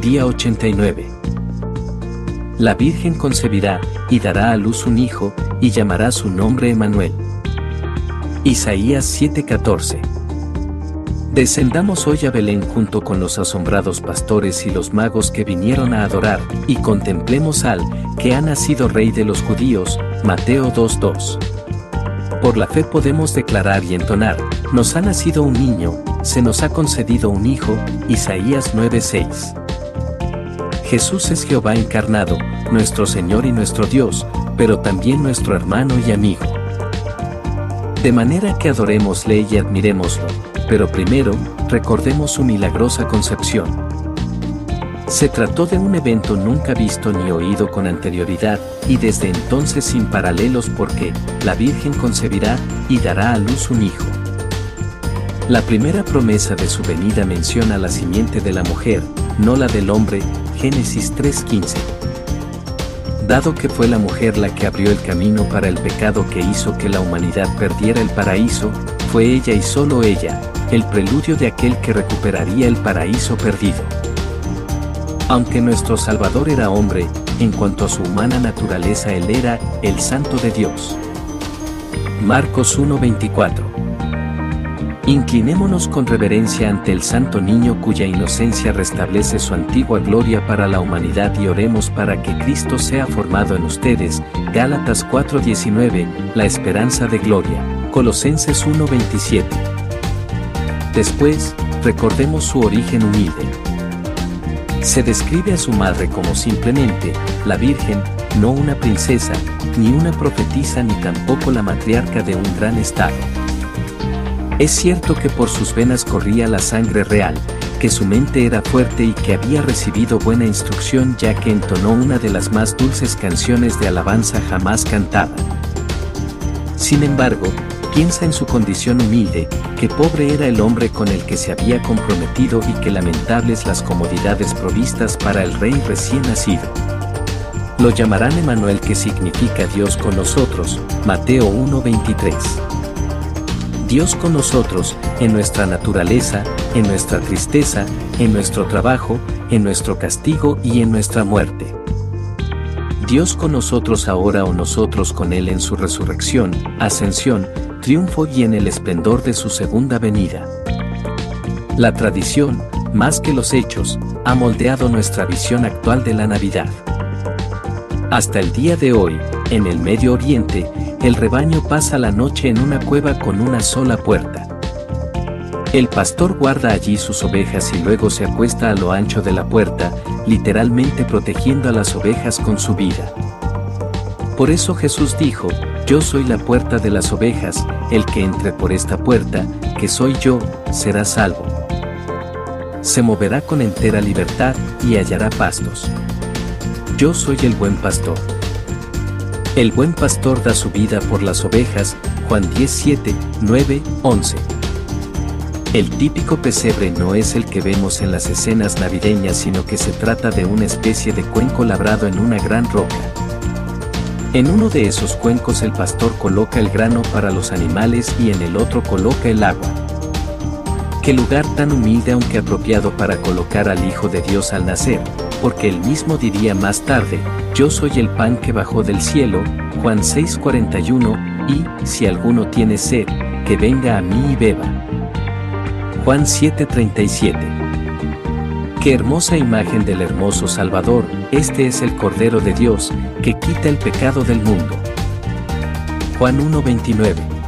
día 89. La Virgen concebirá, y dará a luz un hijo, y llamará su nombre Emanuel. Isaías 7:14. Descendamos hoy a Belén junto con los asombrados pastores y los magos que vinieron a adorar, y contemplemos al, que ha nacido Rey de los judíos, Mateo 2:2. Por la fe podemos declarar y entonar, nos ha nacido un niño, se nos ha concedido un hijo, Isaías 9:6. Jesús es Jehová encarnado, nuestro Señor y nuestro Dios, pero también nuestro hermano y amigo. De manera que adorémosle y admirémoslo, pero primero, recordemos su milagrosa concepción. Se trató de un evento nunca visto ni oído con anterioridad, y desde entonces sin paralelos porque, la Virgen concebirá, y dará a luz un hijo. La primera promesa de su venida menciona la simiente de la mujer, no la del hombre, Génesis 3:15. Dado que fue la mujer la que abrió el camino para el pecado que hizo que la humanidad perdiera el paraíso, fue ella y solo ella, el preludio de aquel que recuperaría el paraíso perdido. Aunque nuestro Salvador era hombre, en cuanto a su humana naturaleza él era el Santo de Dios. Marcos 1:24 Inclinémonos con reverencia ante el Santo Niño cuya inocencia restablece su antigua gloria para la humanidad y oremos para que Cristo sea formado en ustedes. Gálatas 4:19, la esperanza de gloria. Colosenses 1:27. Después, recordemos su origen humilde. Se describe a su madre como simplemente, la Virgen, no una princesa, ni una profetisa ni tampoco la matriarca de un gran estado. Es cierto que por sus venas corría la sangre real, que su mente era fuerte y que había recibido buena instrucción ya que entonó una de las más dulces canciones de alabanza jamás cantada. Sin embargo, piensa en su condición humilde, que pobre era el hombre con el que se había comprometido y que lamentables las comodidades provistas para el rey recién nacido. Lo llamarán Emanuel que significa Dios con nosotros, Mateo 1:23. Dios con nosotros, en nuestra naturaleza, en nuestra tristeza, en nuestro trabajo, en nuestro castigo y en nuestra muerte. Dios con nosotros ahora o nosotros con Él en su resurrección, ascensión, triunfo y en el esplendor de su segunda venida. La tradición, más que los hechos, ha moldeado nuestra visión actual de la Navidad. Hasta el día de hoy, en el Medio Oriente, el rebaño pasa la noche en una cueva con una sola puerta. El pastor guarda allí sus ovejas y luego se acuesta a lo ancho de la puerta, literalmente protegiendo a las ovejas con su vida. Por eso Jesús dijo, Yo soy la puerta de las ovejas, el que entre por esta puerta, que soy yo, será salvo. Se moverá con entera libertad y hallará pastos. Yo soy el buen pastor. El buen pastor da su vida por las ovejas, Juan 17, 9, 11. El típico pesebre no es el que vemos en las escenas navideñas, sino que se trata de una especie de cuenco labrado en una gran roca. En uno de esos cuencos el pastor coloca el grano para los animales y en el otro coloca el agua. Qué lugar tan humilde aunque apropiado para colocar al Hijo de Dios al nacer, porque él mismo diría más tarde, yo soy el pan que bajó del cielo, Juan 6:41, y, si alguno tiene sed, que venga a mí y beba. Juan 7:37. Qué hermosa imagen del hermoso Salvador, este es el Cordero de Dios, que quita el pecado del mundo. Juan 1:29.